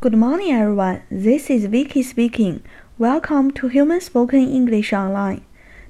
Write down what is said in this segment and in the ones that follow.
Good morning, everyone. This is Vicky speaking. Welcome to Human Spoken English Online.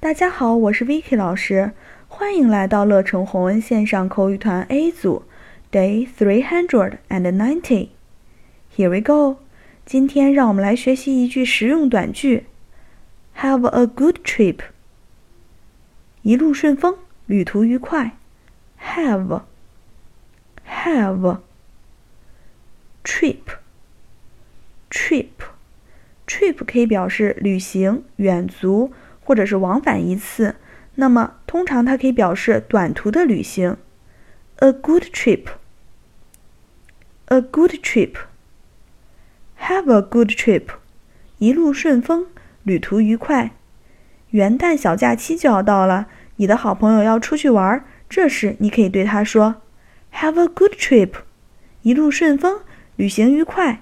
大家好，我是 Vicky 老师，欢迎来到乐成红恩线上口语团 A 组，Day three hundred and ninety. Here we go. 今天让我们来学习一句实用短句：Have a good trip. 一路顺风，旅途愉快。Have have trip Trip trip 可以表示旅行、远足或者是往返一次。那么通常它可以表示短途的旅行。A good trip a good trip have a good trip 一路顺风，旅途愉快。元旦小假期就要到了，你的好朋友要出去玩，这时你可以对他说。Have a good trip，一路顺风，旅行愉快。